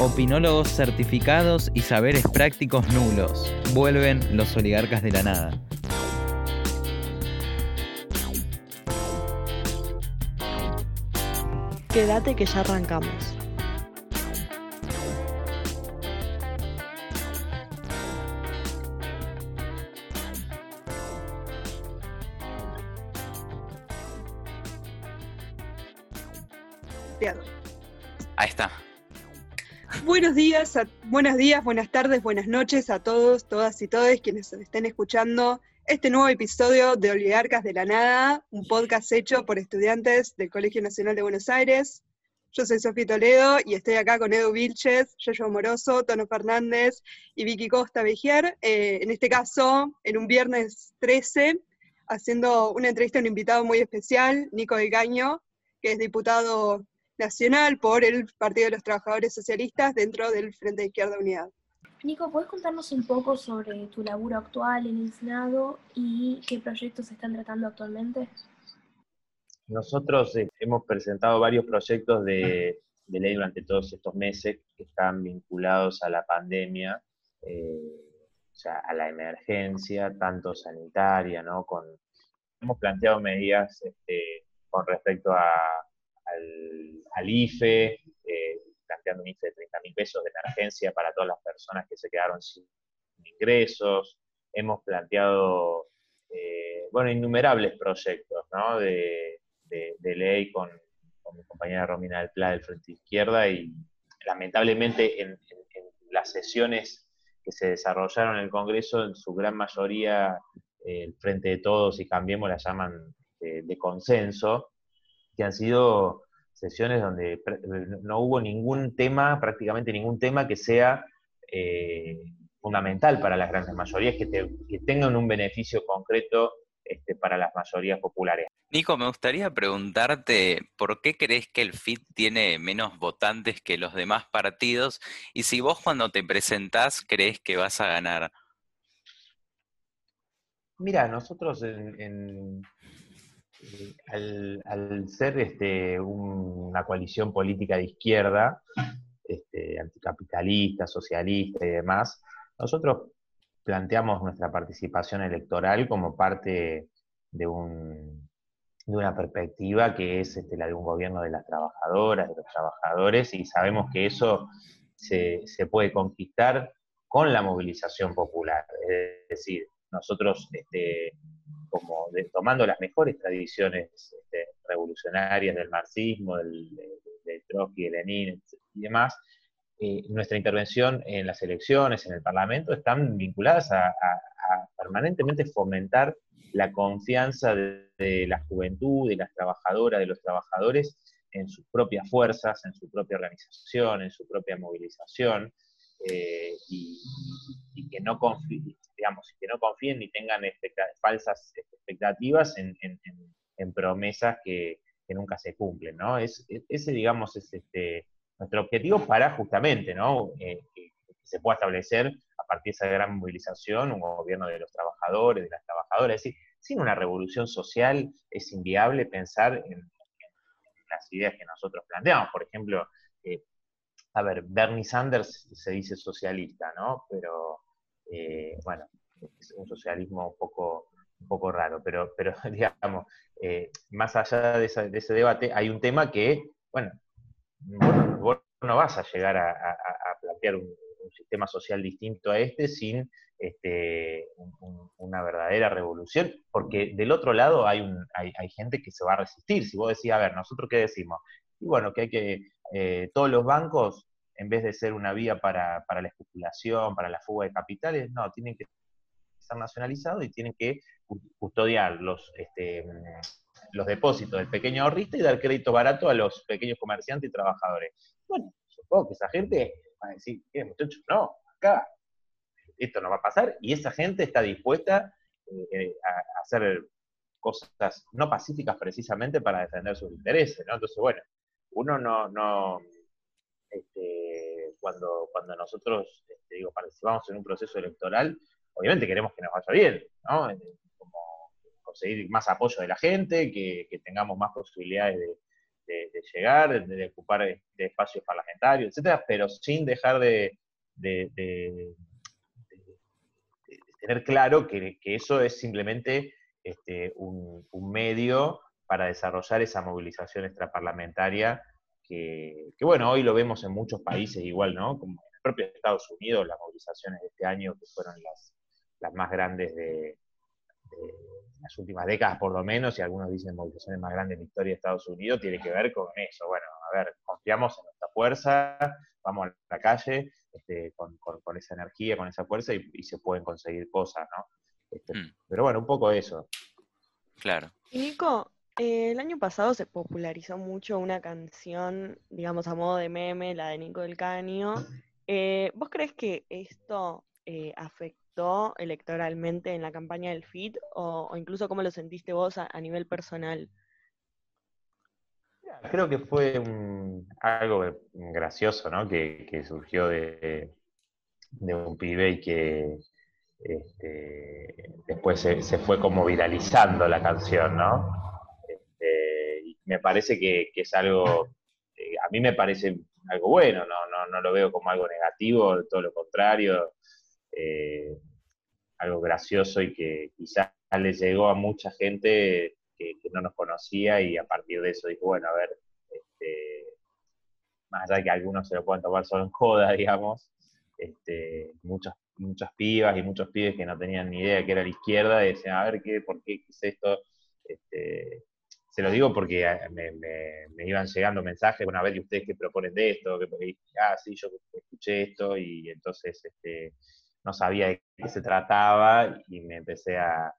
Opinólogos certificados y saberes prácticos nulos. Vuelven los oligarcas de la nada. Quédate que ya arrancamos. Buenos días, buenas tardes, buenas noches a todos, todas y todos quienes estén escuchando este nuevo episodio de Oligarcas de la Nada, un podcast hecho por estudiantes del Colegio Nacional de Buenos Aires. Yo soy Sofía Toledo y estoy acá con Edu Vilches, Yoyo Moroso, Tono Fernández y Vicky Costa Bejier. Eh, en este caso, en un viernes 13, haciendo una entrevista a un invitado muy especial, Nico del Caño, que es diputado nacional por el Partido de los Trabajadores Socialistas dentro del Frente de Izquierda Unidad. Nico, ¿puedes contarnos un poco sobre tu laburo actual en el Senado y qué proyectos se están tratando actualmente? Nosotros eh, hemos presentado varios proyectos de, ley durante todos estos meses que están vinculados a la pandemia, eh, o sea, a la emergencia, tanto sanitaria, ¿no? Con, hemos planteado medidas este, con respecto a al, IFE, eh, planteando un IFE de 30 mil pesos de emergencia para todas las personas que se quedaron sin ingresos. Hemos planteado, eh, bueno, innumerables proyectos de, ley con, mi compañera Romina del Pla del Frente Izquierda y lamentablemente en, las sesiones que se desarrollaron en el Congreso, en su gran mayoría, eh, el Frente de Todos y Cambiemos la llaman de consenso, que han sido sesiones donde no hubo ningún tema, prácticamente ningún tema que sea eh, fundamental para las grandes mayorías, que, tengan un beneficio concreto este, para las mayorías populares. Nico, me gustaría preguntarte por qué crees que el FIT tiene menos votantes que los demás partidos y si vos cuando te presentás crees que vas a ganar. Mira, nosotros en, al, ser este, una coalición política de izquierda, este, anticapitalista, socialista y demás, nosotros planteamos nuestra participación electoral como parte de, una perspectiva que es este, la de un gobierno de las trabajadoras, de los trabajadores, y sabemos que eso se, se puede conquistar con la movilización popular. Es decir, nosotros este, como tomando las mejores tradiciones este, revolucionarias del marxismo, del, Trotsky, de Lenin y demás, eh, nuestra intervención en las elecciones, en el Parlamento, están vinculadas a, permanentemente fomentar la confianza de, la juventud, de las trabajadoras, de los trabajadores en sus propias fuerzas, en su propia organización, en su propia movilización, eh, y, que no confíen, digamos, que no confíen ni tengan falsas expectativas en, promesas que, nunca se cumplen, ¿no? Es, ese, digamos, es este, nuestro objetivo para justamente, ¿no? Eh, que, se pueda establecer a partir de esa gran movilización un gobierno de los trabajadores, de las trabajadoras. Es sin una revolución social es inviable pensar en, las ideas que nosotros planteamos. Por ejemplo, eh, a ver, Bernie Sanders se dice socialista, ¿no? Pero, eh, bueno, es un socialismo un poco, un poco raro, pero, pero digamos, eh, más allá de, ese debate, hay un tema que, bueno, vos, no vas a llegar a, plantear un, sistema social distinto a este sin este, una verdadera revolución, porque del otro lado hay, hay, hay, gente que se va a resistir. Si vos decís, a ver, ¿nosotros qué decimos? Y bueno, que hay que, eh, todos los bancos, en vez de ser una vía para, la especulación, para la fuga de capitales, no, tienen que estar nacionalizados y tienen que custodiar los, este, los depósitos del pequeño ahorrista y dar crédito barato a los pequeños comerciantes y trabajadores. Bueno, supongo que esa gente va a decir, ¿qué muchachos? No, acá esto no va a pasar y esa gente está dispuesta eh, a hacer cosas no pacíficas precisamente para defender sus intereses, ¿no? Entonces, bueno, uno no, no este, cuando, cuando nosotros este, digo, participamos en un proceso electoral, obviamente queremos que nos vaya bien, ¿no? Como conseguir más apoyo de la gente, que, tengamos más posibilidades de, llegar, de, ocupar espacios parlamentarios, etcétera, pero sin dejar de, tener claro que, eso es simplemente este, un, medio para desarrollar esa movilización extraparlamentaria que, bueno, hoy lo vemos en muchos países igual, ¿no? Como en el propio Estados Unidos, las movilizaciones de este año, que fueron las, las más grandes de, las últimas décadas por lo menos, y algunos dicen movilizaciones más grandes en la historia de Estados Unidos, tiene que ver con eso. Bueno, a ver, confiamos en nuestra fuerza, vamos a la calle este, con, esa energía, con esa fuerza, y, se pueden conseguir cosas, ¿no? Este, mm. Pero bueno, un poco eso. Claro. Y Nico, el año pasado se popularizó mucho una canción, digamos, a modo de meme, la de Nico del Caño. Eh, ¿Vos crees que esto eh, afectó electoralmente en la campaña del FIT o, incluso cómo lo sentiste vos a, nivel personal? Creo que fue algo gracioso, ¿no? Que, surgió de, un pibe y que este, después se, fue como viralizando la canción, ¿no? Me parece que, es algo, eh, a mí me parece algo bueno, no, no, no lo veo como algo negativo, todo lo contrario. Eh, algo gracioso y que quizás le llegó a mucha gente que, no nos conocía y a partir de eso dijo, bueno, a ver, este, más allá de que algunos se lo puedan tomar solo en joda, digamos, este, muchas, muchas pibas y muchos pibes que no tenían ni idea que era la izquierda, decían, a ver, ¿qué, ¿por qué es esto? Este, se lo digo porque eh, me, me, iban llegando mensajes, bueno, a ver, ¿y ustedes qué proponen de esto? Que, ah, sí, yo escuché esto y entonces este, no sabía de qué se trataba y me empecé a,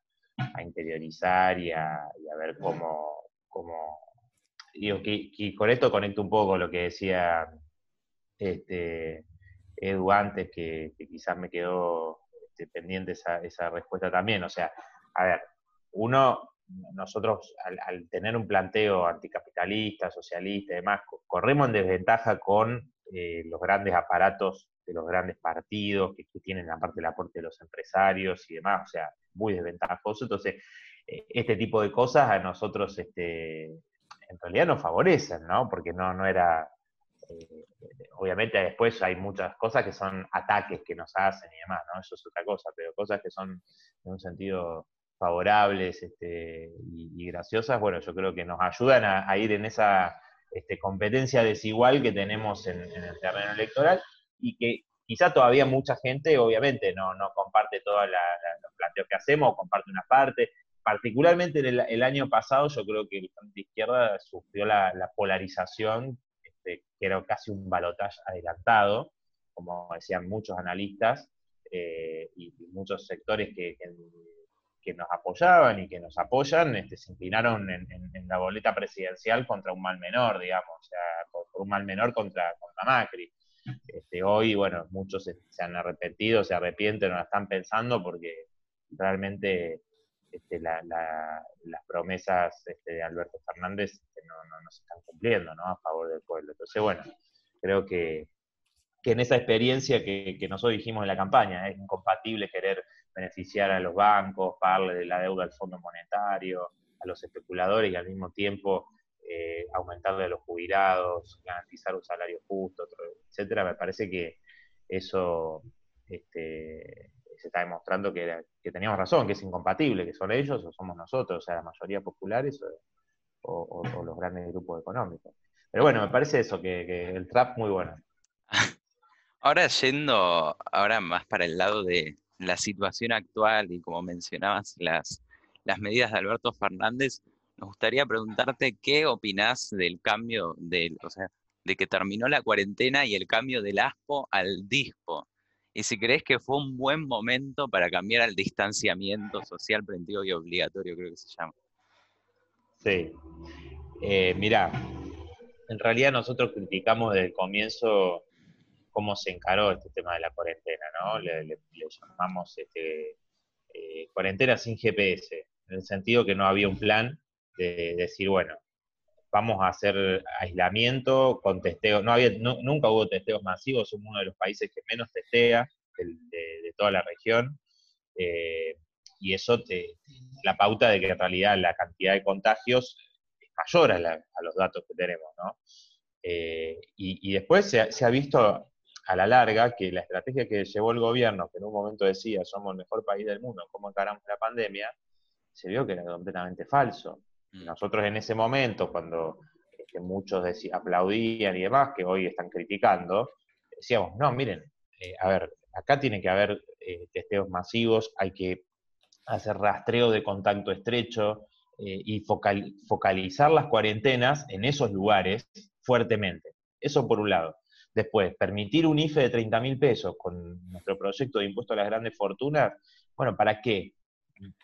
interiorizar y a, ver cómo, cómo digo, que, con esto conecto un poco lo que decía este, Edu antes, que, quizás me quedó este, pendiente esa, esa respuesta también. O sea, a ver, uno, nosotros al, tener un planteo anticapitalista, socialista y demás, corremos en desventaja con eh, los grandes aparatos de los grandes partidos, que, tienen aparte el aporte de los empresarios y demás, o sea, muy desventajoso. Entonces, eh, este tipo de cosas a nosotros este, en realidad nos favorecen, ¿no? Porque no, no era... Eh, obviamente después hay muchas cosas que son ataques que nos hacen y demás, ¿no? Eso es otra cosa, pero cosas que son en un sentido favorables este, y, graciosas, bueno, yo creo que nos ayudan a, ir en esa este, competencia desigual que tenemos en, el terreno electoral y que quizá todavía mucha gente, obviamente, no, comparte todos los planteos que hacemos, comparte una parte. Particularmente en el, año pasado, yo creo que el Frente Izquierda sufrió la, polarización, este, que era casi un balotaje adelantado, como decían muchos analistas eh, y, muchos sectores que, nos apoyaban y que nos apoyan, este, se inclinaron en, la boleta presidencial contra un mal menor, digamos, o sea, por, un mal menor contra, contra Macri. Este, hoy, bueno, muchos se, han arrepentido, se arrepienten, no la están pensando porque realmente este, las promesas este, de Alberto Fernández no, no, se están cumpliendo a favor del pueblo. Entonces, bueno, creo que, en esa experiencia que, nosotros dijimos en la campaña, es incompatible querer beneficiar a los bancos, pagarle de la deuda al Fondo Monetario, a los especuladores y al mismo tiempo eh, aumentarle a los jubilados, garantizar un salario justo, etcétera, me parece que eso este, se está demostrando que, teníamos razón, que es incompatible, que son ellos o somos nosotros, o sea, la mayoría populares o, los grandes grupos económicos. Pero bueno, me parece eso, que, el trap muy bueno. Ahora yendo ahora más para el lado de la situación actual y como mencionabas las, las medidas de Alberto Fernández, nos gustaría preguntarte qué opinás del cambio, del, o sea, de que terminó la cuarentena y el cambio del ASPO al DISPO. Y si crees que fue un buen momento para cambiar al distanciamiento social preventivo y obligatorio, creo que se llama. Sí. Eh, mira, en realidad nosotros criticamos desde el comienzo cómo se encaró este tema de la cuarentena, ¿no? Le, llamamos este, eh, cuarentena sin GPS, en el sentido que no había un plan de decir, bueno, vamos a hacer aislamiento con testeo. No había, nunca hubo testeos masivos, somos uno de los países que menos testea de, toda la región. Eh, y eso te, la pauta de que en realidad la cantidad de contagios es mayor a, los datos que tenemos, ¿no? Eh, y, después se, ha visto a la larga que la estrategia que llevó el gobierno, que en un momento decía somos el mejor país del mundo, ¿cómo encaramos la pandemia? Se vio que era completamente falso. Mm. nosotros en ese momento, cuando este, muchos aplaudían y demás, que hoy están criticando, decíamos, no, miren, eh, a ver, acá tiene que haber eh, testeos masivos, hay que hacer rastreo de contacto estrecho eh, y focalizar las cuarentenas en esos lugares fuertemente. Eso por un lado. Después, permitir un IFE de 30 mil pesos con nuestro proyecto de impuesto a las grandes fortunas, bueno, ¿para qué?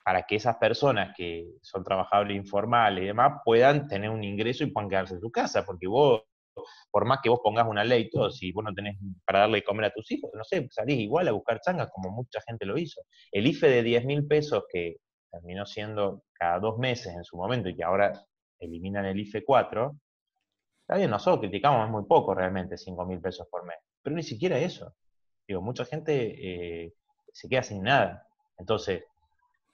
Para que esas personas que son trabajadores informales y demás puedan tener un ingreso y puedan quedarse en su casa, porque vos por más que vos pongas una ley y todo, si vos no tenés para darle de comer a tus hijos, no sé, salís igual a buscar changas como mucha gente lo hizo. El IFE de 10 mil pesos que terminó siendo cada dos meses en su momento y que ahora eliminan el IFE 4, está bien, nosotros criticamos, es muy poco realmente 5 mil pesos por mes, pero ni siquiera eso. Digo, mucha gente eh, se queda sin nada. Entonces,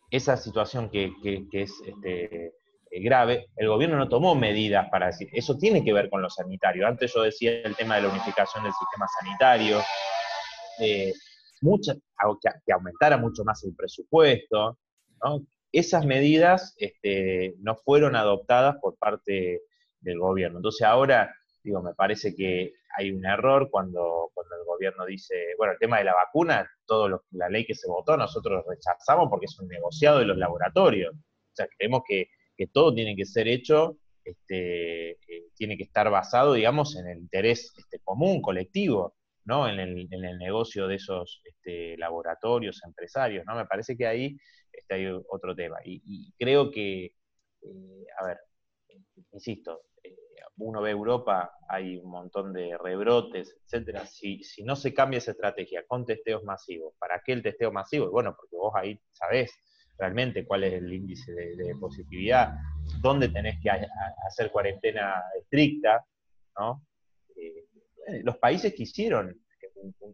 esa situación que, es este, eh, grave, el gobierno no tomó medidas para decir, eso tiene que ver con lo sanitario. Antes yo decía el tema de la unificación del sistema sanitario, eh, que, aumentara mucho más el presupuesto. Esas medidas este, no fueron adoptadas por parte del gobierno. Entonces ahora, digo, me parece que hay un error cuando, cuando el gobierno dice, bueno, el tema de la vacuna, todo la ley que se votó, nosotros rechazamos porque es un negociado de los laboratorios. O sea, creemos que que todo tiene que ser hecho, este, eh, tiene que estar basado, digamos, en el interés este, común, colectivo, ¿no? En el, negocio de esos este, laboratorios, empresarios, ¿no? Me parece que ahí está hay otro tema. Y, creo que, eh, a ver, insisto, uno ve Europa, hay un montón de rebrotes, etcétera. Si, si no se cambia esa estrategia con testeos masivos, ¿para qué el testeo masivo? Bueno, porque vos ahí sabés realmente cuál es el índice de, positividad, dónde tenés que hacer cuarentena estricta, ¿no? Eh, los países que hicieron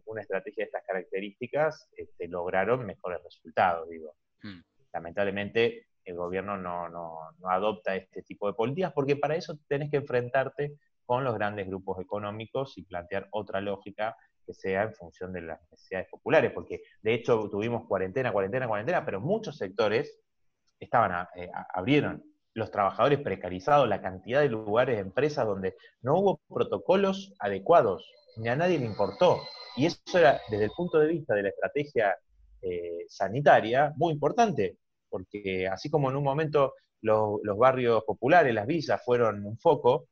una estrategia de estas características este, lograron mejores resultados, digo. Hmm. Lamentablemente el gobierno no, no, adopta este tipo de políticas porque para eso tenés que enfrentarte con los grandes grupos económicos y plantear otra lógica sea en función de las necesidades populares, porque de hecho tuvimos cuarentena, cuarentena, cuarentena, pero muchos sectores estaban eh, abrieron los trabajadores precarizados, la cantidad de lugares, empresas donde no hubo protocolos adecuados, ni a nadie le importó. Y eso era, desde el punto de vista de la estrategia eh, sanitaria, muy importante, porque así como en un momento los, barrios populares, las villas, fueron un foco,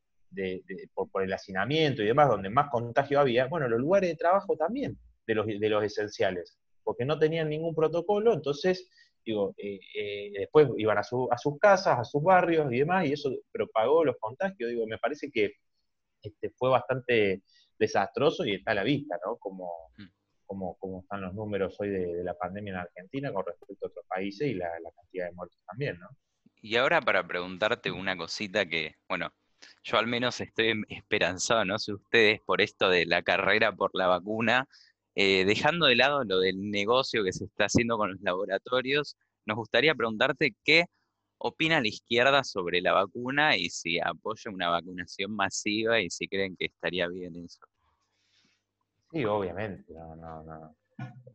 por, el hacinamiento y demás, donde más contagio había, bueno, los lugares de trabajo también de los, de los esenciales, porque no tenían ningún protocolo, entonces, digo, eh, eh, después iban a, su, a, sus casas, a sus barrios y demás, y eso propagó los contagios, digo, me parece que este, fue bastante desastroso y está a la vista, ¿no? Como, como, como están los números hoy de, la pandemia en Argentina con respecto a otros países y la, la cantidad de muertos también, ¿no? Y ahora para preguntarte una cosita que, bueno, yo al menos estoy em, esperanzado, no sé ustedes, por esto de la carrera por la vacuna, eh, dejando de lado lo del negocio que se está haciendo con los laboratorios, nos gustaría preguntarte qué opina la izquierda sobre la vacuna y si apoya una vacunación masiva y si creen que estaría bien eso. Sí, obviamente, no, no, no.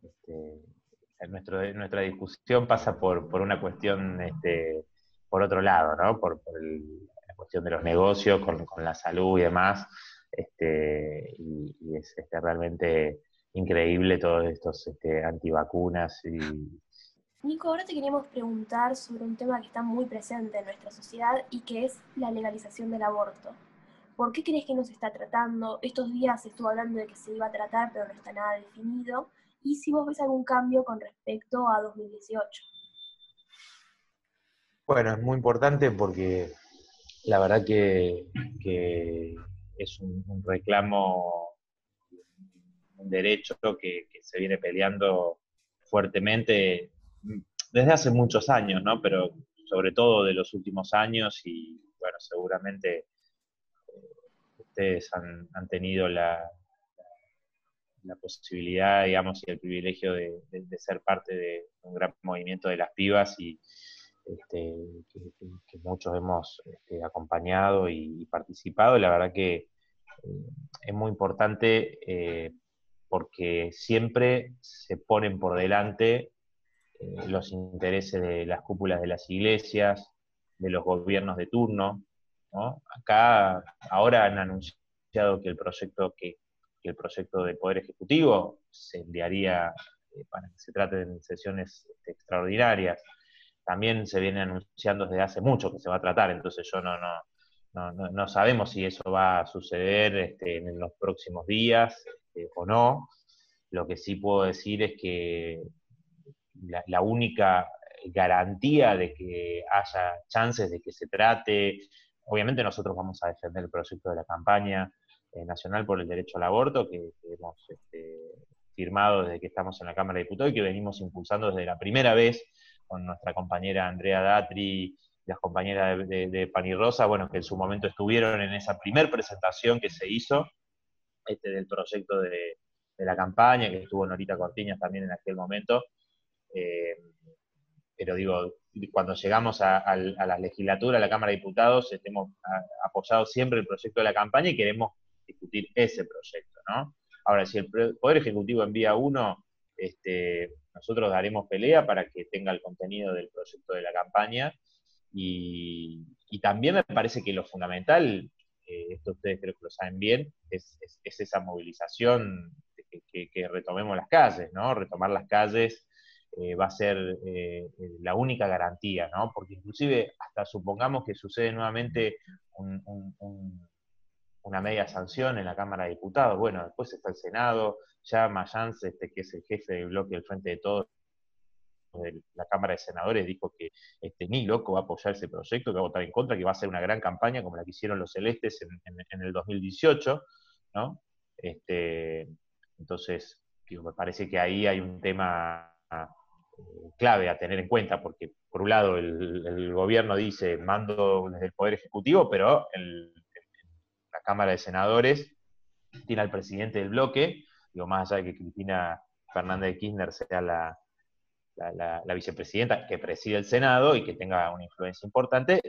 Este, nuestra discusión pasa por, por una cuestión este, por otro lado, ¿no? Por, por el, cuestión de los negocios, con, la salud y demás. Este, y, es este, realmente increíble todos estos este, antivacunas. Y... Nico, ahora te queríamos preguntar sobre un tema que está muy presente en nuestra sociedad y que es la legalización del aborto. ¿Por qué crees que no se está tratando? Estos días se estuvo hablando de que se iba a tratar, pero no está nada definido. Y si vos ves algún cambio con respecto a 2018. Bueno, es muy importante porque la verdad que, es un, reclamo, un derecho que, se viene peleando fuertemente desde hace muchos años, ¿no? Pero sobre todo de los últimos años y bueno, seguramente ustedes han, tenido la, posibilidad, digamos, y el privilegio de, ser parte de un gran movimiento de las pibas y, este, que, muchos hemos este, acompañado y, participado. La verdad que eh, es muy importante eh, porque siempre se ponen por delante eh, los intereses de las cúpulas de las iglesias, de los gobiernos de turno. Acá ahora han anunciado que el proyecto que, el proyecto del Poder Ejecutivo se enviaría para que se trate de sesiones este, extraordinarias también se viene anunciando desde hace mucho que se va a tratar, entonces yo no, no, no, sabemos si eso va a suceder este, en los próximos días este, o no. Lo que sí puedo decir es que la, única garantía de que haya chances de que se trate, obviamente nosotros vamos a defender el proyecto de la campaña eh, nacional por el derecho al aborto, que, hemos este, firmado desde que estamos en la Cámara de Diputados y que venimos impulsando desde la primera vez con nuestra compañera Andrea Datri, las compañeras de, de, Rosa, bueno, que en su momento estuvieron en esa primer presentación que se hizo este, del proyecto de, la campaña, que estuvo Norita Cortiñas también en aquel momento. Eh, pero digo, cuando llegamos a, la legislatura, a la Cámara de Diputados, hemos apoyado siempre el proyecto de la campaña y queremos discutir ese proyecto, ¿no? Ahora, si el Poder Ejecutivo envía uno, este, nosotros daremos pelea para que tenga el contenido del proyecto de la campaña y, también me parece que lo fundamental, eh, esto ustedes creo que lo saben bien, es, esa movilización, que, retomemos las calles, ¿no? Retomar las calles eh, va a ser eh, la única garantía, ¿no? Porque inclusive hasta supongamos que sucede nuevamente una media sanción en la Cámara de Diputados, bueno, después está el Senado, ya Mayans, este, que es el jefe del bloque del Frente de Todos de la Cámara de Senadores, dijo que este, ni loco va a apoyar ese proyecto, que va a votar en contra, que va a ser una gran campaña como la que hicieron los celestes en, el 2018, ¿no? Este, entonces, me parece que ahí hay un tema eh, clave a tener en cuenta, porque por un lado el, gobierno dice mando desde el Poder Ejecutivo, pero la Cámara de Senadores tiene al presidente del bloque, digo, más allá de que Cristina Fernández de Kirchner sea la, la, vicepresidenta que preside el Senado y que tenga una influencia importante,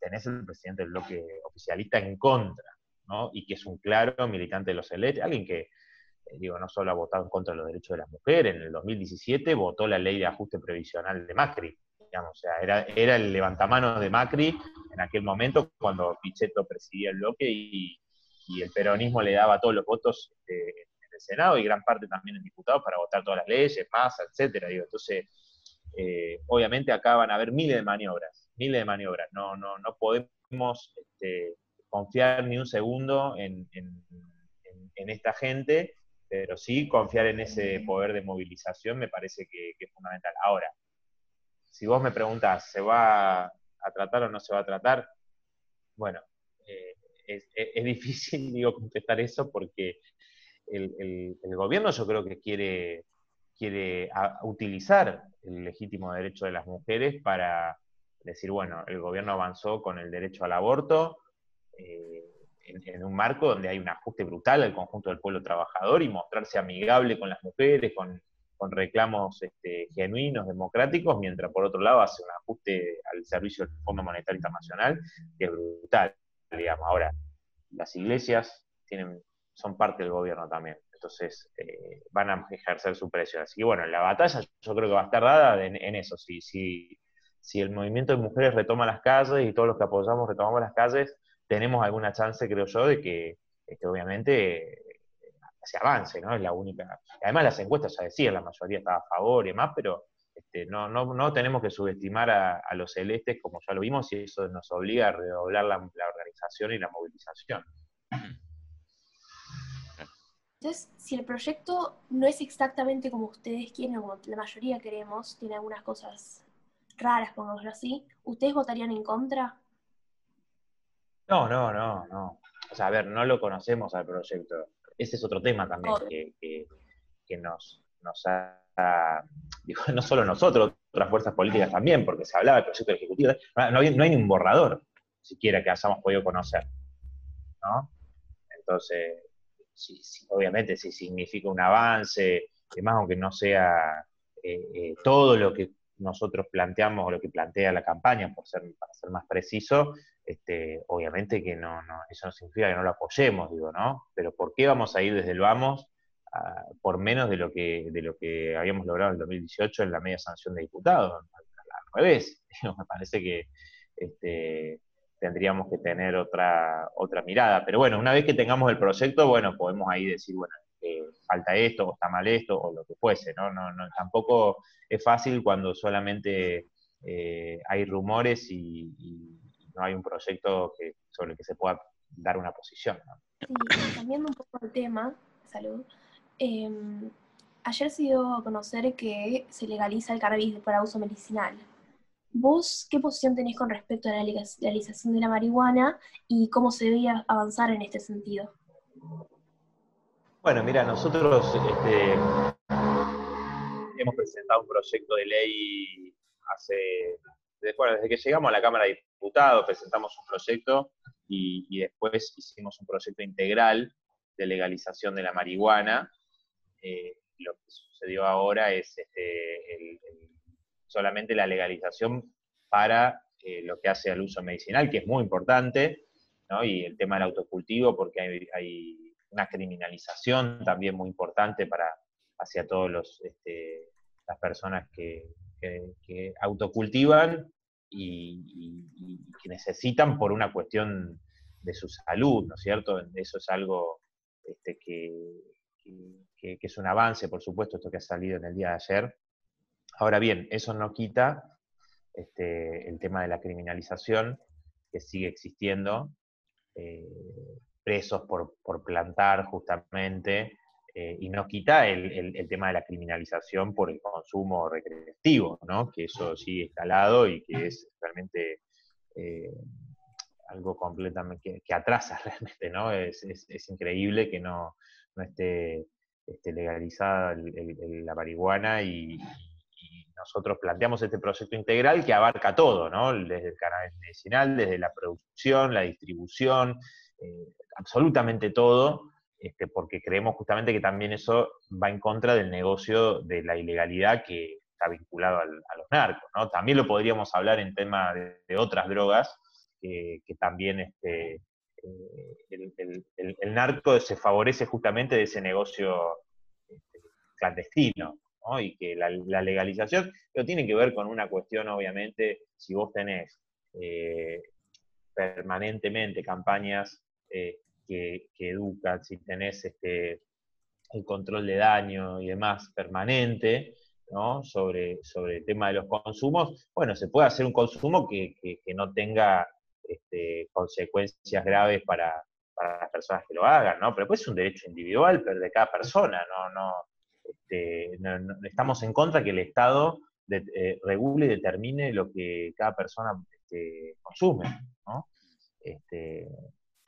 tenés el presidente del bloque oficialista en contra, ¿no? Y que es un claro militante de los electos, alguien que, digo, no solo ha votado en contra de los derechos de las mujeres, en el 2017 votó la ley de ajuste previsional de Macri, digamos, o sea, era, era el levantamanos de Macri en aquel momento cuando Pichetto presidía el bloque y, el peronismo le daba todos los votos este, el Senado y gran parte también en diputados para votar todas las leyes, masa, etcétera. Digo, entonces, eh, obviamente acá van a haber miles de maniobras, miles de maniobras. No, no, no podemos este, confiar ni un segundo en, esta gente, pero sí confiar en ese poder de movilización me parece que, es fundamental. Ahora, si vos me preguntás, ¿se va a tratar o no se va a tratar? Bueno, eh, es, es, difícil, digo, contestar eso porque el, gobierno yo creo que quiere, quiere utilizar el legítimo derecho de las mujeres para decir, bueno, el gobierno avanzó con el derecho al aborto eh, en, un marco donde hay un ajuste brutal al conjunto del pueblo trabajador y mostrarse amigable con las mujeres, con, reclamos este, genuinos, democráticos, mientras por otro lado hace un ajuste al servicio del Fondo Monetario Internacional que es brutal, digamos. Ahora, las iglesias tienen son parte del gobierno también. Entonces eh, van a ejercer su presión. Así que bueno, la batalla yo creo que va a estar dada en, eso. Si, si, si el movimiento de mujeres retoma las calles y todos los que apoyamos retomamos las calles, tenemos alguna chance, creo yo, de que obviamente se avance, ¿no? Es la única. Además, las encuestas ya decían, la mayoría estaba a favor y demás, pero este, no, no, no tenemos que subestimar a, los celestes, como ya lo vimos, y eso nos obliga a redoblar la, la organización y la movilización. Entonces, si el proyecto no es exactamente como ustedes quieren, como la mayoría queremos, tiene algunas cosas raras, pongámoslo así, ¿ustedes votarían en contra? No, no, no, no. O sea, a ver, no lo conocemos al proyecto. Ese es otro tema también que, nos, nos ha, digo, no solo nosotros, otras fuerzas políticas también, porque se hablaba del proyecto ejecutivo, no, hay, no hay ni un borrador siquiera que hayamos podido conocer. ¿no? Entonces, obviamente si significa un avance, además aunque no sea eh, eh, todo lo que nosotros planteamos, o lo que plantea la campaña, por ser, para ser más preciso, este, obviamente que no, no, eso no significa que no lo apoyemos, digo, ¿no? Pero ¿por qué vamos a ir desde el vamos por menos de lo, que, de lo que habíamos logrado en el 2018 en la media sanción de diputados? Al revés, me parece que este, tendríamos que tener otra, otra mirada. Pero bueno, una vez que tengamos el proyecto, bueno, podemos ahí decir, bueno, eh, falta esto, o está mal esto, o lo que fuese, ¿no? no, no tampoco es fácil cuando solamente eh, hay rumores y, no hay un proyecto que, sobre el que se pueda dar una posición. Sí, cambiando un poco el tema, salud, em, ayer se dio a conocer que se legaliza el cannabis para uso medicinal. ¿Vos qué posición tenés con respecto a la legalización de la marihuana y cómo se debía avanzar en este sentido? Bueno, mira, nosotros este, hemos presentado un proyecto de ley hace, bueno, desde que llegamos a la Cámara de Diputados, presentamos un proyecto y, después hicimos un proyecto integral de legalización de la marihuana. Eh, lo que sucedió ahora es este, solamente la legalización para eh, lo que hace al uso medicinal, que es muy importante, y el tema del autocultivo, porque hay, una criminalización también muy importante para hacia todos los este, las personas que, autocultivan y, que necesitan por una cuestión de su salud, ¿no es cierto? Eso es algo este, que, que, es un avance, por supuesto, esto que ha salido en el día de ayer. Ahora bien, eso no quita este, el tema de la criminalización que sigue existiendo, eh, presos por, por, plantar justamente, eh, y no quita el, el, tema de la criminalización por el consumo recreativo, ¿no? que eso sigue instalado y que es realmente eh, algo completamente que, atrasa realmente, ¿no? Es, es, increíble que no, no esté, esté legalizada la marihuana y, nosotros planteamos este proyecto integral que abarca todo, ¿no? Desde el cannabis medicinal, desde la producción, la distribución, eh, absolutamente todo, este, porque creemos justamente que también eso va en contra del negocio de la ilegalidad que está vinculado a los narcos. ¿no? También lo podríamos hablar en tema de, otras drogas, que también este, eh, el, narco se favorece justamente de ese negocio este, clandestino. ¿no? Y que la, legalización pero tiene que ver con una cuestión, obviamente, si vos tenés eh, permanentemente campañas eh, que, educa, si tenés este, el control de daño y demás permanente, ¿no? sobre, sobre el tema de los consumos, bueno, se puede hacer un consumo que, no tenga este, consecuencias graves para, las personas que lo hagan, ¿no? Pero pues es un derecho individual de cada persona, ¿no? no, este, estamos en contra que el Estado eh, regule y determine lo que cada persona este, consume, ¿no? Este,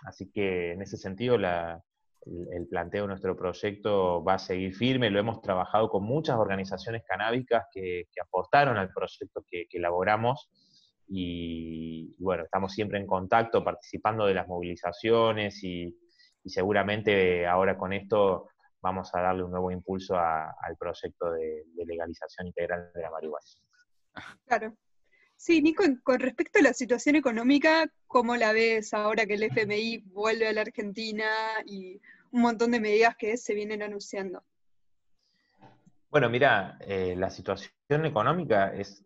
Así que en ese sentido el, planteo de nuestro proyecto va a seguir firme. Lo hemos trabajado con muchas organizaciones canábicas que, aportaron al proyecto que, elaboramos. Y, bueno, estamos siempre en contacto, participando de las movilizaciones y, seguramente ahora con esto vamos a darle un nuevo impulso al proyecto de, de legalización integral de la marihuana. Claro, Sí, Nico, con respecto a la situación económica, ¿cómo la ves ahora que el FMI vuelve a la Argentina y un montón de medidas que se vienen anunciando? Bueno, mira, eh, la situación económica es,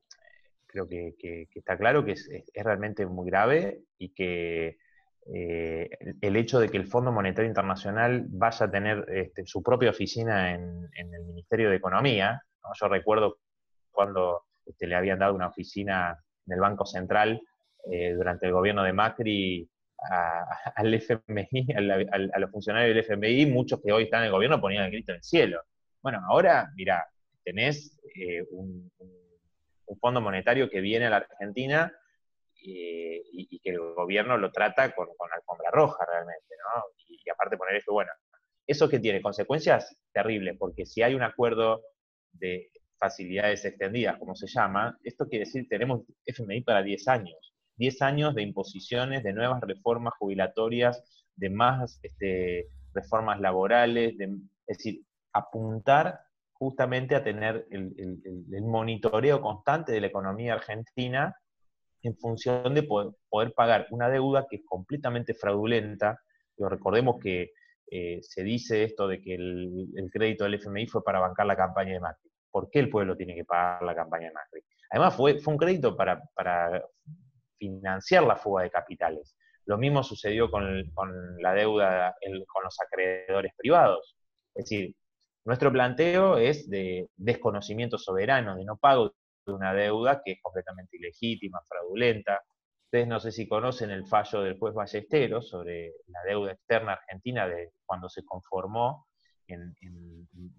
creo que, está claro que es, realmente muy grave y que eh, el hecho de que el Fondo Monetario Internacional vaya a tener este, su propia oficina en, el Ministerio de Economía, yo recuerdo cuando este, le habían dado una oficina del Banco Central eh, durante el gobierno de Macri al FMI, a los funcionarios del FMI, muchos que hoy están en el gobierno ponían el grito en el cielo. Bueno, ahora, mira, tenés eh, un, fondo monetario que viene a la Argentina eh, y, que el gobierno lo trata con, con alfombra roja realmente, ¿no? Y, y aparte poner esto, bueno, eso que tiene consecuencias terribles, porque si hay un acuerdo de facilidades extendidas, como se llama, esto quiere decir tenemos FMI para 10 años. 10 años de imposiciones, de nuevas reformas jubilatorias, de más este, reformas laborales, es decir, apuntar justamente a tener el, monitoreo constante de la economía argentina en función de poder, pagar una deuda que es completamente fraudulenta. Pero recordemos que eh, se dice esto de que el, crédito del FMI fue para bancar la campaña de Macri. ¿Por qué el pueblo tiene que pagar la campaña de Macri? Además, fue, un crédito para, financiar la fuga de capitales. Lo mismo sucedió con, la deuda con los acreedores privados. Es decir, nuestro planteo es de desconocimiento soberano, de no pago de una deuda que es completamente ilegítima, fraudulenta. Ustedes no sé si conocen el fallo del juez Ballesteros sobre la deuda externa argentina de cuando se conformó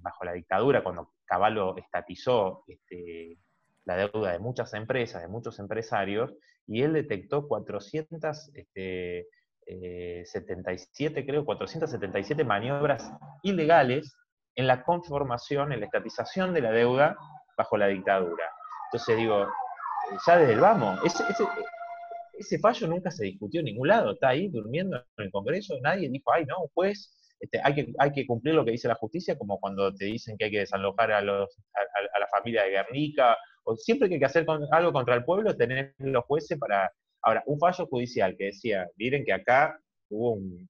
bajo la dictadura, cuando Caballo estatizó este, la deuda de muchas empresas, de muchos empresarios, y él detectó 477, este, eh, creo, 477 maniobras ilegales en la conformación, en la estatización de la deuda bajo la dictadura. Entonces digo, ya desde el vamos, ese, fallo nunca se discutió en ningún lado, está ahí durmiendo en el Congreso, nadie dijo, ay, no, pues este, hay, que, hay que cumplir lo que dice la justicia, como cuando te dicen que hay que desalojar a, los, a, la familia de Guernica, o siempre que hay que hacer algo contra el pueblo, tener los jueces para... Ahora, un fallo judicial que decía, miren que acá hubo un,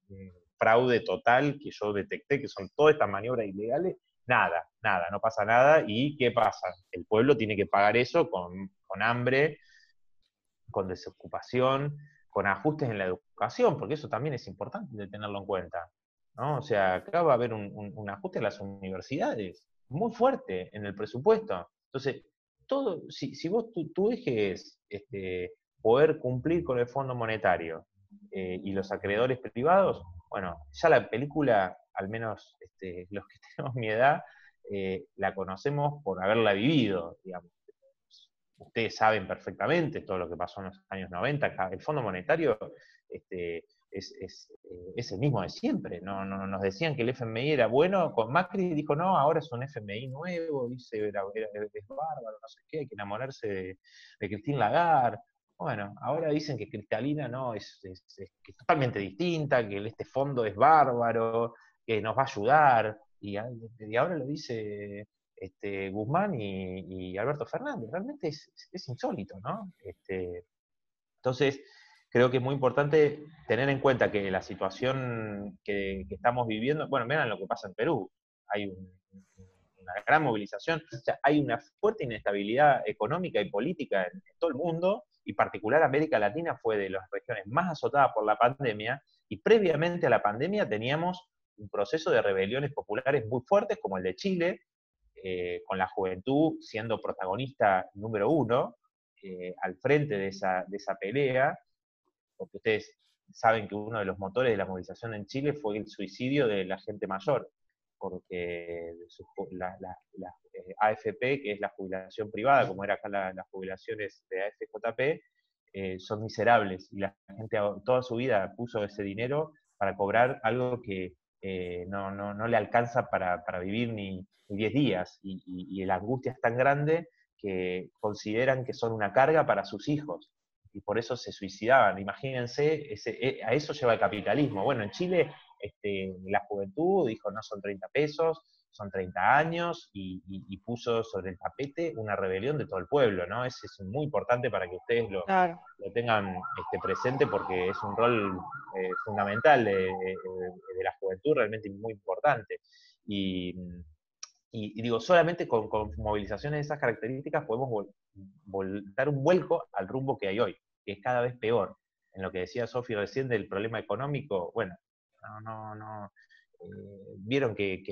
fraude total que yo detecté, que son todas estas maniobras ilegales, nada, nada, no pasa nada. ¿Y qué pasa? El pueblo tiene que pagar eso con, hambre, con desocupación, con ajustes en la educación, porque eso también es importante tenerlo en cuenta. O sea, acá va a haber un, ajuste en las universidades muy fuerte en el presupuesto. Entonces, todo, si, vos tu, eje es este, poder cumplir con el Fondo Monetario eh, y los acreedores privados, bueno, ya la película, al menos este, los que tenemos mi edad, eh, la conocemos por haberla vivido, digamos. Ustedes saben perfectamente todo lo que pasó en los años 90. El Fondo Monetario este, es, eh, es, el mismo de siempre. No, no, nos decían que el FMI era bueno, con Macri dijo, no, ahora es un FMI nuevo, dice, es bárbaro, no sé qué, hay que enamorarse de, Christine Lagarde. Bueno, ahora dicen que Cristalina no es, totalmente distinta, que este fondo es bárbaro, que nos va a ayudar, y, ahora lo dice este, Guzmán y, Alberto Fernández. Realmente es, insólito, ¿no? Este, entonces, creo que es muy importante tener en cuenta que la situación que, estamos viviendo, bueno, miren lo que pasa en Perú, hay una gran movilización, o hay una fuerte inestabilidad económica y política en, todo el mundo, y particular América Latina fue de las regiones más azotadas por la pandemia, y previamente a la pandemia teníamos un proceso de rebeliones populares muy fuertes, como el de Chile, eh, con la juventud siendo protagonista número uno, eh, al frente de esa, de esa pelea, porque ustedes saben que uno de los motores de la movilización en Chile fue el suicidio de la gente mayor, porque la, eh, AFP, que es la jubilación privada, como era acá las jubilaciones de AFJP, eh, son miserables y la gente toda su vida puso ese dinero para cobrar algo que eh, no, no, le alcanza para, vivir ni 10 días y, y la angustia es tan grande que consideran que son una carga para sus hijos y por eso se suicidaban. Imagínense, ese, eh, a eso lleva el capitalismo. Bueno, en Chile este, la juventud dijo no son 30 pesos, son 30 años y, puso sobre el tapete una rebelión de todo el pueblo, ¿no? Es, es muy importante para que ustedes lo, lo tengan este, presente porque es un rol eh, fundamental de, la juventud, realmente muy importante. Y, y, digo, solamente con, con, movilizaciones de esas características podemos dar un vuelco al rumbo que hay hoy, que es cada vez peor. En lo que decía Sofi recién del problema económico, bueno, no, no, no. Eh, vieron que,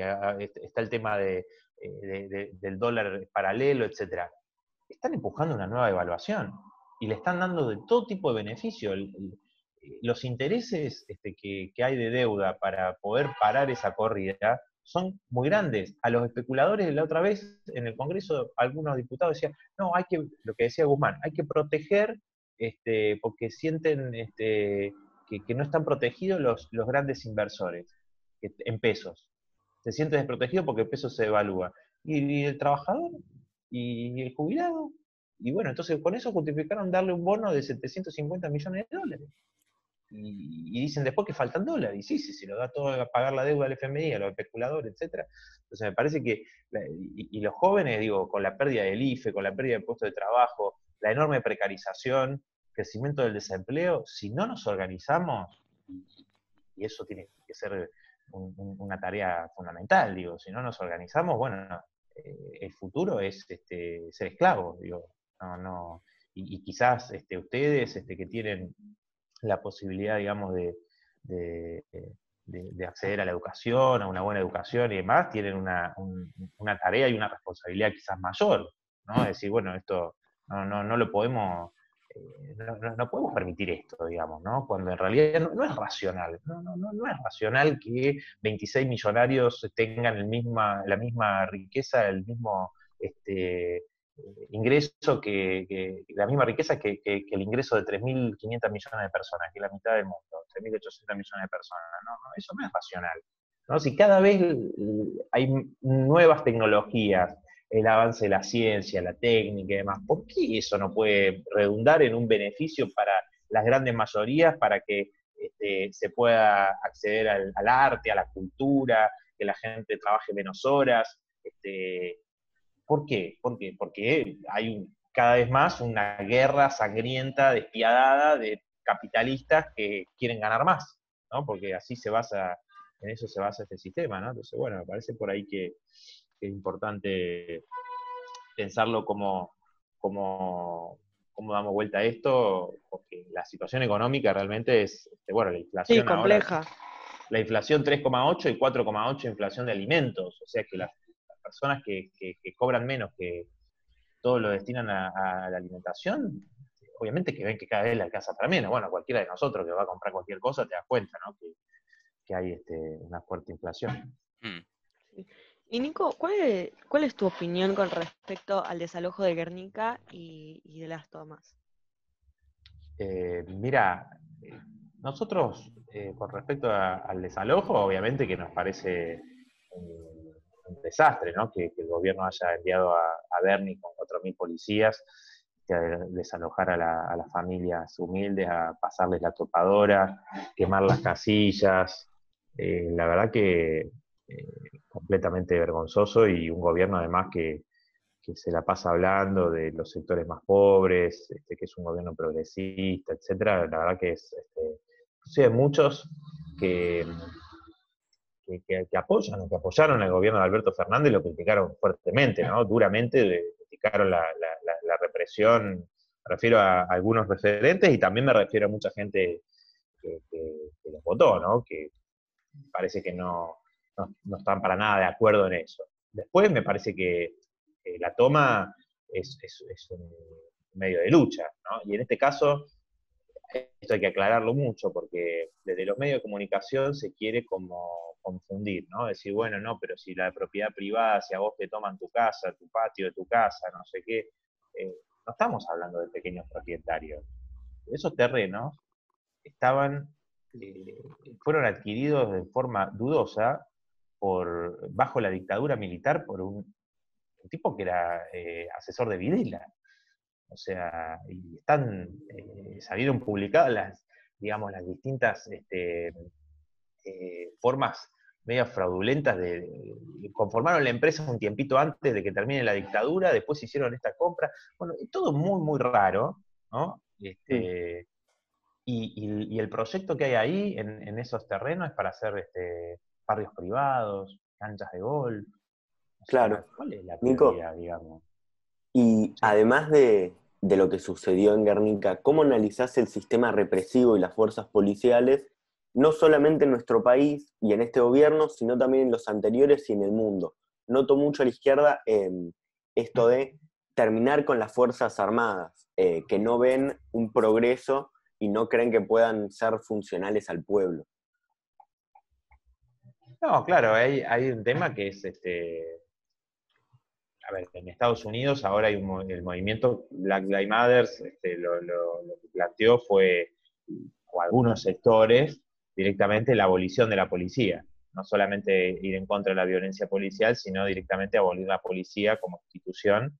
está el tema eh, de, del dólar paralelo, etcétera. Están empujando una nueva evaluación y le están dando de todo tipo de beneficio. los intereses este, que, que hay de deuda para poder parar esa corrida son muy grandes. A los especuladores, la otra vez en el Congreso, algunos diputados decían, no, hay que, lo que decía Guzmán, hay que proteger, este, porque sienten este, que, no están protegidos los, los grandes inversores en pesos. Se siente desprotegido porque el peso se evalúa. Y, el trabajador y el jubilado. Y bueno, entonces con eso justificaron darle un bono de 750 millones de dólares. Y, dicen después que faltan dólares, y sí, sí, se lo da todo a pagar la deuda al FMI, a los especuladores, etc. Entonces me parece que, y, los jóvenes, digo, con la pérdida del IFE, con la pérdida del puesto de trabajo, la enorme precarización, crecimiento del desempleo, si no nos organizamos, y eso tiene que ser una tarea fundamental, digo, si no nos organizamos, bueno, eh, el futuro es este, ser esclavos, digo, no, no, y, quizás este, ustedes este, que tienen la posibilidad, digamos, de, de, acceder a la educación, a una buena educación y demás, tienen una, una tarea y una responsabilidad quizás mayor, ¿no? Es decir, bueno, esto no, no, no lo podemos, eh, no, podemos permitir esto, digamos, ¿no? Cuando en realidad no, es racional, no, no, no, es racional que 26 millonarios tengan el misma, la misma riqueza, el mismo este, ingreso que, la misma riqueza que, el ingreso de 3.500 millones de personas, que la mitad del mundo, 3.800 millones de personas. No, eso no es racional. ¿no? Si cada vez hay nuevas tecnologías, el avance de la ciencia, la técnica y demás, ¿por qué eso no puede redundar en un beneficio para las grandes mayorías, para que este, se pueda acceder al, arte, a la cultura, que la gente trabaje menos horas? Este, ¿Por qué? Porque hay cada vez más una guerra sangrienta, despiadada de capitalistas que quieren ganar más, ¿no? Porque así se basa, en eso se basa este sistema, ¿no? Entonces, bueno, me parece por ahí que, es importante pensarlo como, como, cómo damos vuelta a esto, porque la situación económica realmente es, este, bueno, la inflación. Sí, compleja. la inflación 3,8 y 4,8 inflación de alimentos, o sea que la, personas que, cobran menos, que todo lo destinan a, la alimentación, obviamente que ven que cada vez le alcanza para menos. Bueno, cualquiera de nosotros que va a comprar cualquier cosa te das cuenta, ¿no? Que, hay este, una fuerte inflación. Mm. Y Nico, ¿cuál es, ¿cuál es, tu opinión con respecto al desalojo de Guernica y, de las tomas? Eh, mira, eh, nosotros eh, con respecto al desalojo, obviamente que nos parece un desastre, ¿no? Que, el gobierno haya enviado a, a Bernie con 4.000 policías que a desalojar a, las familias humildes, a pasarles la topadora, quemar las casillas. Eh, la verdad que eh, completamente vergonzoso y un gobierno además que, se la pasa hablando de los sectores más pobres, este, que es un gobierno progresista, etcétera. La verdad que es, este, hay muchos que, que, apoyan o que apoyaron al gobierno de Alberto Fernández lo criticaron fuertemente, ¿no? duramente, criticaron la, represión, me refiero a, algunos referentes y también me refiero a mucha gente que, los votó, ¿no? que parece que no, no, están para nada de acuerdo en eso. Después me parece que la toma es, es, un medio de lucha, ¿no? y en este caso esto hay que aclararlo mucho porque desde los medios de comunicación se quiere como confundir, ¿no? Decir, bueno, no, pero si la propiedad privada, si a vos te toman tu casa, tu patio de tu casa, no sé qué, eh, no estamos hablando de pequeños propietarios. Esos terrenos estaban, eh, fueron adquiridos de forma dudosa por, bajo la dictadura militar por un, tipo que era eh, asesor de Videla. O sea, y están, salieron publicadas las, digamos, las distintas este, formas medias fraudulentas de, conformaron la empresa un tiempito antes de que termine la dictadura, después hicieron esta compra. Bueno, todo muy, muy raro, ¿no? Este, y, el proyecto que hay ahí en, esos terrenos es para hacer este, barrios privados, canchas de golf. claro. ¿Cuál es la prioridad, digamos? Y además de, de lo que sucedió en Guernica, ¿cómo analizás el sistema represivo y las fuerzas policiales no solamente en nuestro país y en este gobierno, sino también en los anteriores y en el mundo. Noto mucho a la izquierda esto de terminar con las Fuerzas Armadas, eh, que no ven un progreso y no creen que puedan ser funcionales al pueblo. No, claro, hay, un tema que es este. A ver, en Estados Unidos ahora hay un, el movimiento Black Lives Matter, este, lo, que planteó fue, o algunos sectores, directamente la abolición de la policía. No solamente ir en contra de la violencia policial, sino directamente abolir la policía como institución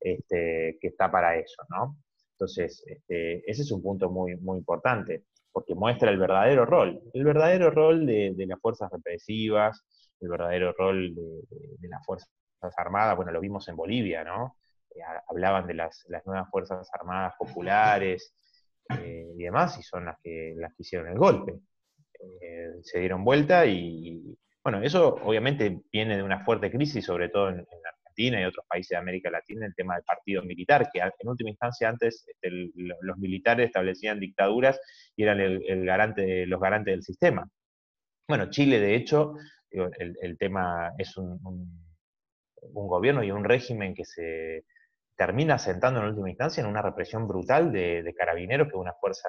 este, que está para eso, ¿no? Entonces, este, ese es un punto muy, muy importante, porque muestra el verdadero rol, el verdadero rol de, las fuerzas represivas, el verdadero rol de, las fuerzas armadas, bueno, lo vimos en Bolivia, ¿no? Eh, hablaban de las, nuevas fuerzas armadas populares eh, y demás, y son las que, las que hicieron el golpe. Eh, se dieron vuelta y, bueno, eso obviamente viene de una fuerte crisis, sobre todo en, Argentina y otros países de América Latina, el tema del partido militar, que en última instancia antes este, los militares establecían dictaduras y eran el, garante, los garantes del sistema. Bueno, Chile, de hecho, el, tema es un, gobierno y un régimen que se termina sentando en última instancia en una represión brutal de, de carabineros, que es una fuerza,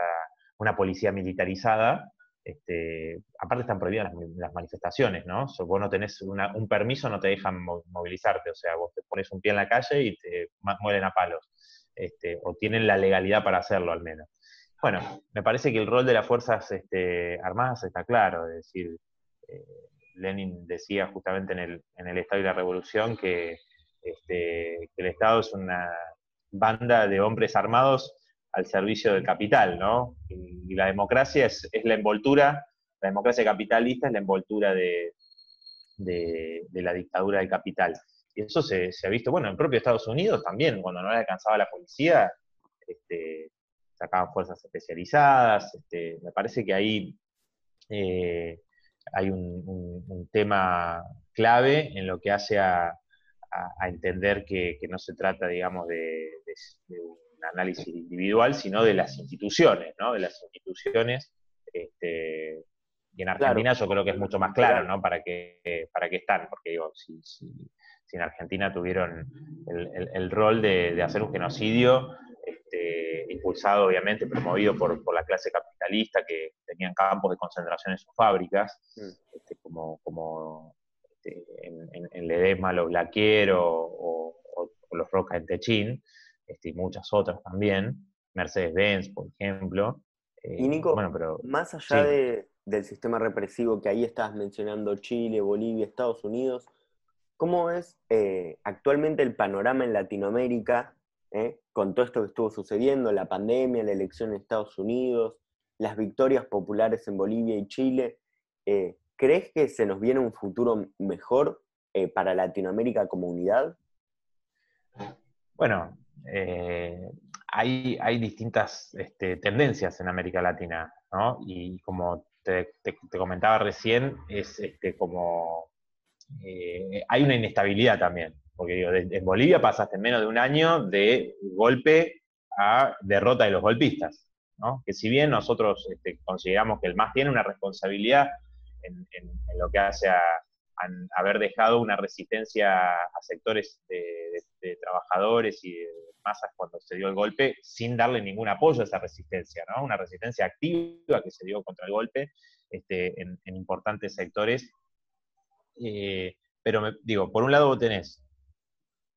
una policía militarizada, este, aparte están prohibidas las, manifestaciones, ¿no? vos no tenés un permiso, no te dejan movilizarte, o sea, vos te pones un pie en la calle y te mueren a palos, este, o tienen la legalidad para hacerlo al menos. Bueno, me parece que el rol de las Fuerzas este, Armadas está claro, es decir, eh, Lenin decía justamente en el, Estado y la Revolución que, que el Estado es una banda de hombres armados al servicio del capital, ¿no? Y, la democracia es, la envoltura, la democracia capitalista es la envoltura de, la dictadura del capital. Y eso se, ha visto, bueno, en propio Estados Unidos también, cuando no le alcanzaba la policía, este, sacaban fuerzas especializadas, este, me parece que ahí eh, hay un, tema clave en lo que hace a, entender que, no se trata, digamos, de, de análisis individual, sino de las instituciones, ¿no? De las instituciones. Este, y en Argentina yo creo que es mucho más claro, ¿no? Para qué, para qué están, porque digo, si, en Argentina tuvieron el, rol de, hacer un genocidio, este, impulsado obviamente, promovido por, la clase capitalista, que tenían campos de concentración en sus fábricas, mm. este, como, como en, Ledesma, los Blaquier o, los Roca en Techín, este, y muchas otras también, Mercedes-Benz, por ejemplo. y Nico, eh, pero, más allá del sistema represivo que ahí estabas mencionando, Chile, Bolivia, Estados Unidos, ¿cómo es eh, actualmente el panorama en Latinoamérica eh, con todo esto que estuvo sucediendo, la pandemia, la elección en Estados Unidos, las victorias populares en Bolivia y Chile? ¿Crees que se nos viene un futuro mejor para Latinoamérica como unidad? Bueno, eh, hay, distintas este, tendencias en América Latina, ¿no? Y como te, comentaba recién, es este, como eh, hay una inestabilidad también, porque digo, en Bolivia pasaste en menos de un año de golpe a derrota de los golpistas, ¿no? Que si bien nosotros este, consideramos que el MAS tiene una responsabilidad en, lo que hace a, haber dejado una resistencia a sectores de, trabajadores y de masas cuando se dio el golpe, sin darle ningún apoyo a esa resistencia, ¿no? Una resistencia activa que se dio contra el golpe este, en, importantes sectores. Eh, pero digo, por un lado tenés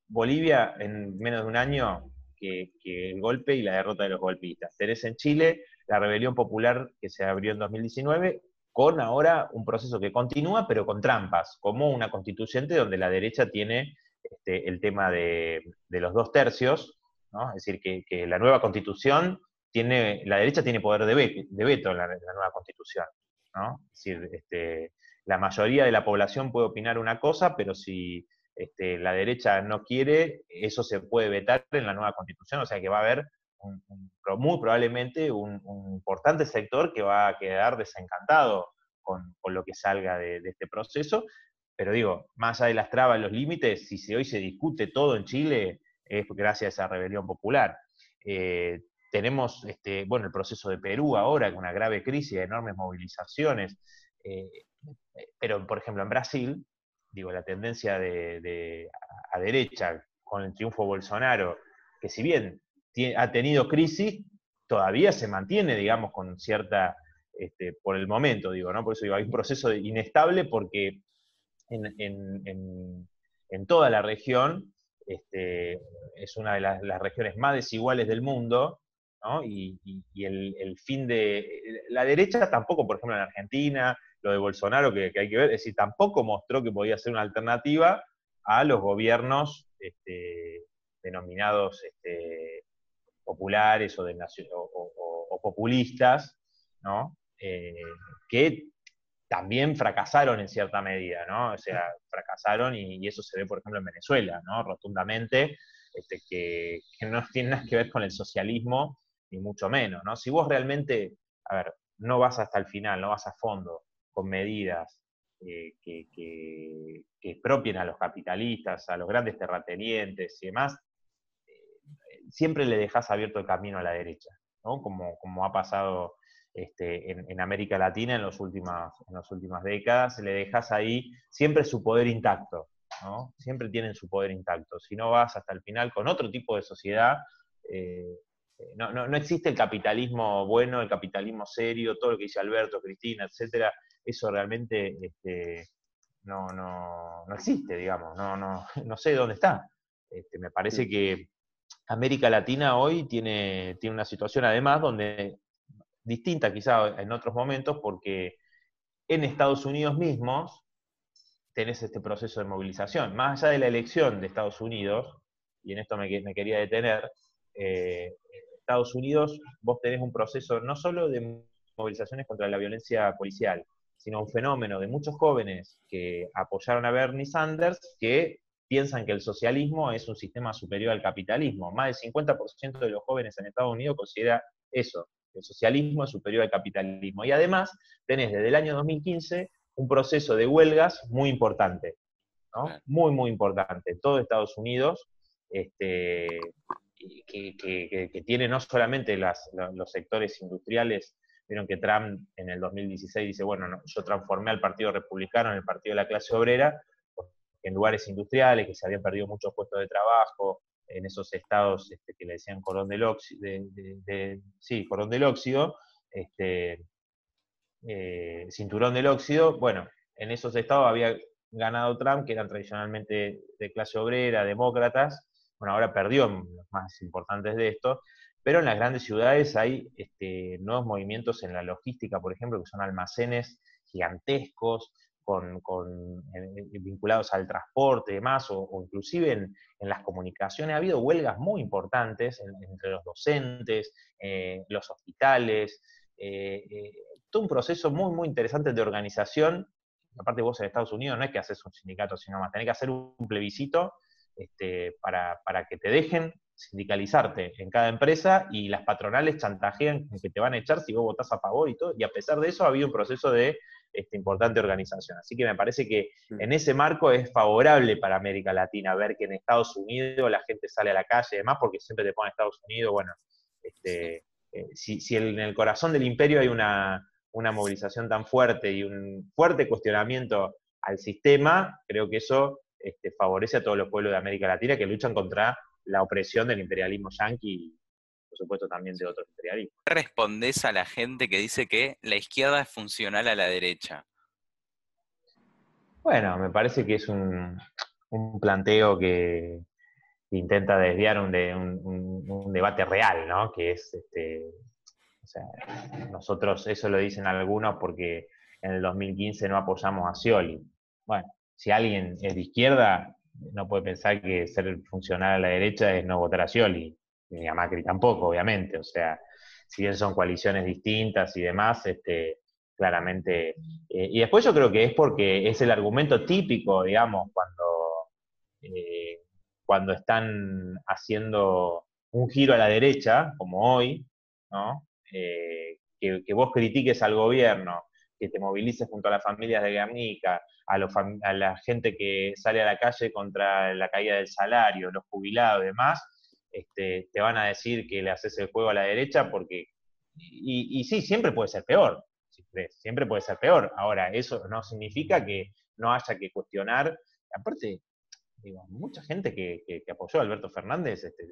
Bolivia en menos de un año que, el golpe y la derrota de los golpistas. Tenés en Chile la rebelión popular que se abrió en 2019 con ahora un proceso que continúa, pero con trampas, como una constituyente donde la derecha tiene este, el tema de, los dos tercios, es decir, que, la nueva constitución tiene, la derecha tiene poder de, veto en la, nueva constitución. Es decir, este, la mayoría de la población puede opinar una cosa, pero si este, la derecha no quiere, eso se puede vetar en la nueva constitución, o sea que va a haber muy probablemente un, importante sector que va a quedar desencantado con, lo que salga de, este proceso. Pero digo, más allá de las trabas, los límites, si hoy se discute todo en Chile, es gracias a esa rebelión popular. Eh, tenemos, este, bueno, el proceso de Perú ahora, con una grave crisis, enormes movilizaciones. Eh, pero, por ejemplo, en Brasil, digo, la tendencia de, a derecha con el triunfo de Bolsonaro, que si bien ha tenido crisis, todavía se mantiene, digamos, con cierta, este, por el momento, digo, ¿no? Por eso digo, hay un proceso inestable porque en, toda la región este, es una de las, regiones más desiguales del mundo, ¿no? Y, el, fin de... La derecha tampoco, por ejemplo, en Argentina, lo de Bolsonaro que, hay que ver, es decir, tampoco mostró que podía ser una alternativa a los gobiernos este, denominados populares o, populistas, ¿no? Eh, que también fracasaron en cierta medida, ¿no? O sea, fracasaron y, eso se ve, por ejemplo, en Venezuela, ¿no? Rotundamente, este, que, no tiene nada que ver con el socialismo, ni mucho menos, ¿no? Si vos realmente, a ver, no vas hasta el final, no vas a fondo con medidas eh, que, que, expropien a los capitalistas, a los grandes terratenientes y demás, eh, siempre le dejas abierto el camino a la derecha, ¿no? Como, ha pasado este, en, América Latina en, los últimas, en las últimas décadas, le dejas ahí siempre su poder intacto, ¿no? Siempre tienen su poder intacto. Si no vas hasta el final con otro tipo de sociedad, eh, eh, no, no, existe el capitalismo bueno, el capitalismo serio, todo lo que dice Alberto, Cristina, etcétera, eso realmente este, no, no, no, existe, digamos, no, no, no sé dónde está. Este, me parece que América Latina hoy tiene, tiene una situación además donde distinta quizá en otros momentos, porque en Estados Unidos mismos tenés este proceso de movilización. Más allá de la elección de Estados Unidos, y en esto me, quería detener, eh, Estados Unidos vos tenés un proceso no solo de movilizaciones contra la violencia policial, sino un fenómeno de muchos jóvenes que apoyaron a Bernie Sanders que piensan que el socialismo es un sistema superior al capitalismo. Más del 50% de los jóvenes en Estados Unidos considera eso, el socialismo es superior al capitalismo. Y además tenés desde el año 2015 un proceso de huelgas muy importante, ¿no? Muy, muy importante. Todo Estados Unidos, este, que, tiene no solamente los sectores industriales, vieron que Trump en el 2016 dice, bueno, yo transformé al Partido Republicano en el Partido de la Clase Obrera, en lugares industriales que se habían perdido muchos puestos de trabajo, en esos estados este, que le decían cordón del óxido, sí, cordón del óxido, este, eh, cinturón del óxido, bueno, en esos estados había ganado Trump, que eran tradicionalmente de clase obrera, demócratas, ahora perdió los más importantes de estos, pero en las grandes ciudades hay este, nuevos movimientos en la logística, por ejemplo, que son almacenes gigantescos, con, eh, vinculados al transporte y demás, o, inclusive en, las comunicaciones. Ha habido huelgas muy importantes entre los docentes, eh, los hospitales, eh, todo un proceso muy, muy interesante de organización. Aparte vos en Estados Unidos no es que haces un sindicato, sino más, tenés que hacer un plebiscito este, para, para que te dejen sindicalizarte en cada empresa y las patronales chantajean que te van a echar si vos votás a favor y todo. Y a pesar de eso ha habido un proceso de esta importante organización. Así que me parece que en ese marco es favorable para América Latina ver que en Estados Unidos la gente sale a la calle y demás, porque siempre te pone Estados Unidos, bueno, este, eh, si, en el corazón del imperio hay una, movilización tan fuerte y un fuerte cuestionamiento al sistema, creo que eso este, favorece a todos los pueblos de América Latina que luchan contra la opresión del imperialismo yanqui por supuesto también de otros imperialismos. ¿Qué respondés a la gente que dice que la izquierda es funcional a la derecha? Bueno, me parece que es un, planteo que, intenta desviar un, de, un, debate real, ¿no? Que es, este, o sea, nosotros, eso lo dicen algunos porque en el 2015 no apoyamos a Scioli. Bueno, si alguien es de izquierda, no puede pensar que ser funcional a la derecha es no votar a Scioli ni a Macri tampoco, obviamente. O sea, si bien son coaliciones distintas y demás, este, claramente. Eh, y después yo creo que es porque es el argumento típico, digamos, cuando, eh, cuando están haciendo un giro a la derecha, como hoy, ¿no? Eh, que, vos critiques al gobierno, te movilices junto a las familias de Guernica, a, a la gente que sale a la calle contra la caída del salario, los jubilados y demás, este, te van a decir que le haces el juego a la derecha porque, y, sí, siempre puede ser peor, siempre puede ser peor. Ahora, eso no significa que no haya que cuestionar, aparte, mucha gente que, apoyó a Alberto Fernández este,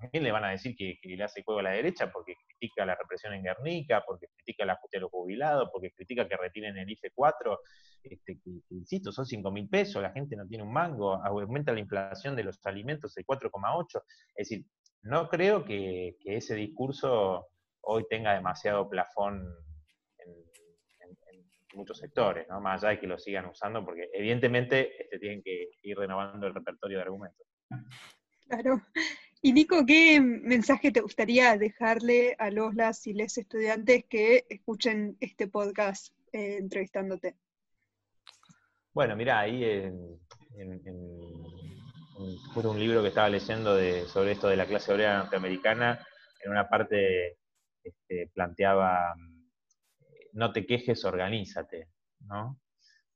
también le van a decir que, le hace juego a la derecha porque critica la represión en Guernica, porque critica la justicia de los jubilados, porque critica que retiren el IFE 4, este, que, insisto, son 5 mil pesos, la gente no tiene un mango, aumenta la inflación de los alimentos el 4,8. Es decir, no creo que, ese discurso hoy tenga demasiado plafón muchos sectores, ¿no? más allá de que lo sigan usando, porque evidentemente este, tienen que ir renovando el repertorio de argumentos. Claro. Y Nico, ¿qué mensaje te gustaría dejarle a los las y les estudiantes que escuchen este podcast eh, entrevistándote? Bueno, mira, ahí en, un libro que estaba leyendo de, sobre esto de la clase obrera norteamericana, en una parte este, planteaba, no te quejes, organízate, ¿no?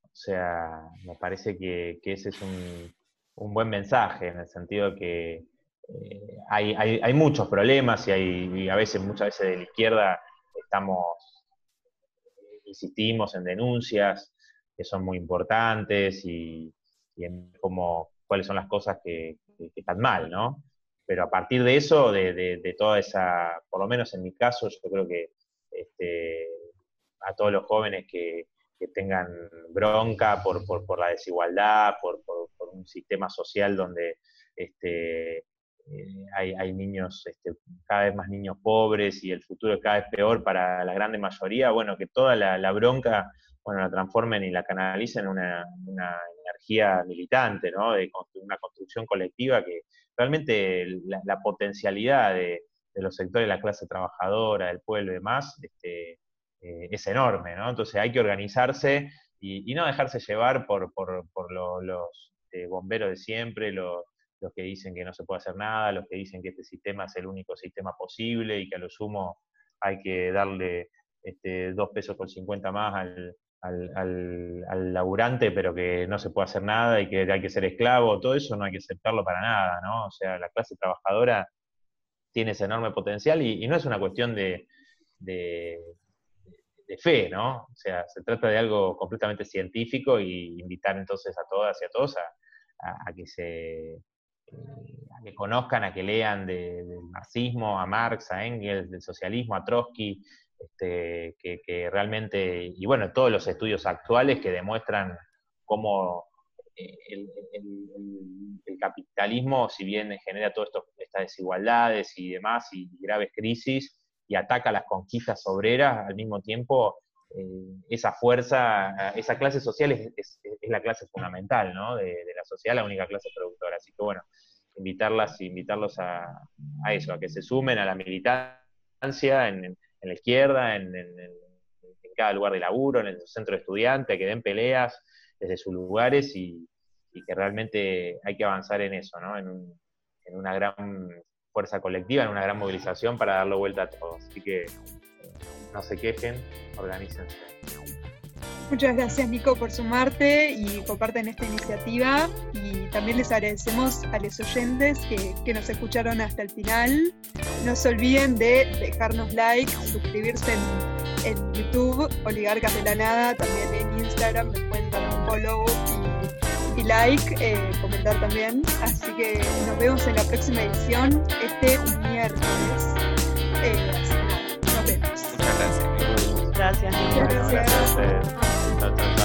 O sea, me parece que, ese es un, un, buen mensaje, en el sentido de que eh, hay, muchos problemas y, hay, a veces, muchas veces de la izquierda estamos, insistimos en denuncias que son muy importantes y, en cómo, cuáles son las cosas que, están mal, ¿no? Pero a partir de eso, de, toda esa, por lo menos en mi caso, yo creo que este, a todos los jóvenes que, tengan bronca por, la desigualdad, por, un sistema social donde este, eh, hay, niños, este, cada vez más niños pobres y el futuro es cada vez peor para la grande mayoría, bueno, que toda la, bronca, bueno, la transformen y la canalicen en una, energía militante, ¿no? De una construcción colectiva que realmente la, potencialidad de, los sectores de la clase trabajadora, del pueblo y demás, este, eh, es enorme, ¿no? Entonces hay que organizarse y, no dejarse llevar por, los este, bomberos de siempre, los que dicen que no se puede hacer nada, los que dicen que este sistema es el único sistema posible y que a lo sumo hay que darle este, dos pesos con 50 más al, laburante, pero que no se puede hacer nada y que hay que ser esclavo, todo eso no hay que aceptarlo para nada, ¿no? O sea, la clase trabajadora tiene ese enorme potencial y, no es una cuestión de, fe, ¿no? O sea, se trata de algo completamente científico y invitar entonces a todas y a todos a que se eh, a que conozcan, a que lean del marxismo, a Marx, a Engels, del socialismo, a Trotsky, este, que, realmente, y bueno, todos los estudios actuales que demuestran cómo eh, el, capitalismo, si bien genera todas estas desigualdades y demás, y graves crisis, y ataca las conquistas obreras, al mismo tiempo eh, esa fuerza, esa clase social es, la clase fundamental ¿no? de, la sociedad, la única clase productora. Así que bueno, invitarlas, invitarlos a, eso, a que se sumen a la militancia en, la izquierda, en, cada lugar de laburo, en el centro de estudiantes, que den peleas desde sus lugares y, que realmente hay que avanzar en eso, ¿no? en, una gran fuerza colectiva, en una gran movilización para darle vuelta a todos. Así que no se quejen, organícense. Muchas gracias Nico por sumarte y comparten esta iniciativa y también les agradecemos a los oyentes que, que, nos escucharon hasta el final. No se olviden de dejarnos like, suscribirse en, en YouTube, Oligarcas de la Nada, también en Instagram, me pueden dar un follow y like, eh, comentar también. Así que nos vemos en la próxima edición, este miércoles. Eh, nos vemos. Muchas gracias. Gracias. Gracias. gracias. gracias.